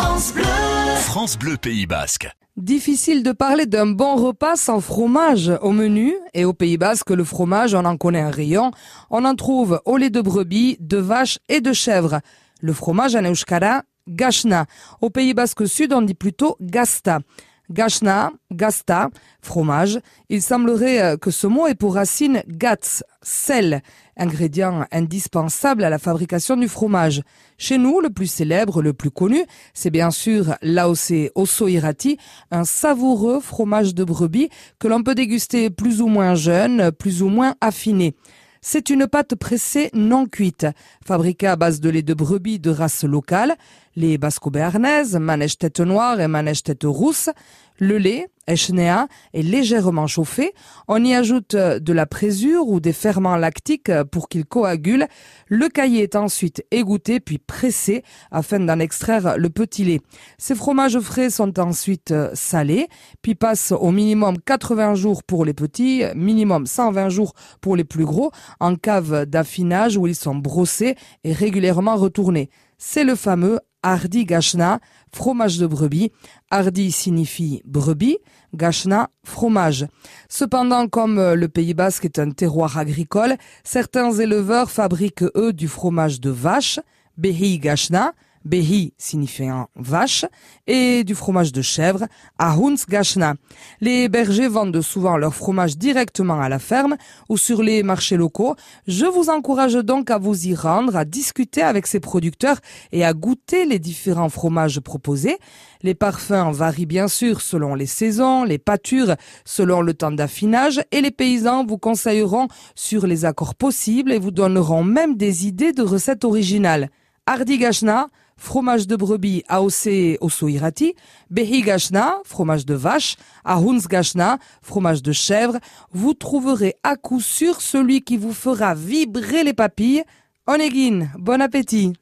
France Bleu. France Bleu Pays Basque. Difficile de parler d'un bon repas sans fromage au menu. Et au Pays Basque, le fromage, on en connaît un rayon. On en trouve au lait de brebis, de vache et de chèvre. Le fromage en euskara, gachna. Au Pays Basque Sud, on dit plutôt gasta. Gachna, gasta, fromage. Il semblerait euh, que ce mot ait pour racine gats, sel, ingrédient indispensable à la fabrication du fromage. Chez nous, le plus célèbre, le plus connu, c'est bien sûr l'AOC Osso Irati, un savoureux fromage de brebis que l'on peut déguster plus ou moins jeune, plus ou moins affiné. C'est une pâte pressée non cuite, fabriquée à base de lait de brebis de race locale, les basco-béarnaises, manèche tête noire et manèche tête rousse. Le lait, Est légèrement chauffé. On y ajoute de la présure ou des ferments lactiques pour qu'il coagule. Le caillé est ensuite égoutté puis pressé afin d'en extraire le petit lait. Ces fromages frais sont ensuite salés puis passent au minimum 80 jours pour les petits, minimum 120 jours pour les plus gros en cave d'affinage où ils sont brossés et régulièrement retournés. C'est le fameux Hardi Gachna, fromage de brebis. Hardi signifie brebis, Gachna, fromage. Cependant, comme le Pays Basque est un terroir agricole, certains éleveurs fabriquent eux du fromage de vache, Behi Gachna, Behi signifiant vache, et du fromage de chèvre, Ahuns Gachna. Les bergers vendent souvent leur fromage directement à la ferme ou sur les marchés locaux. Je vous encourage donc à vous y rendre, à discuter avec ces producteurs et à goûter les différents fromages proposés. Les parfums varient bien sûr selon les saisons, les pâtures selon le temps d'affinage et les paysans vous conseilleront sur les accords possibles et vous donneront même des idées de recettes originales. Hardi Gachna, fromage de brebis AOC Osoirati, Behi Gachna, fromage de vache, Gachna, fromage de chèvre. Vous trouverez à coup sûr celui qui vous fera vibrer les papilles. Onegin, bon appétit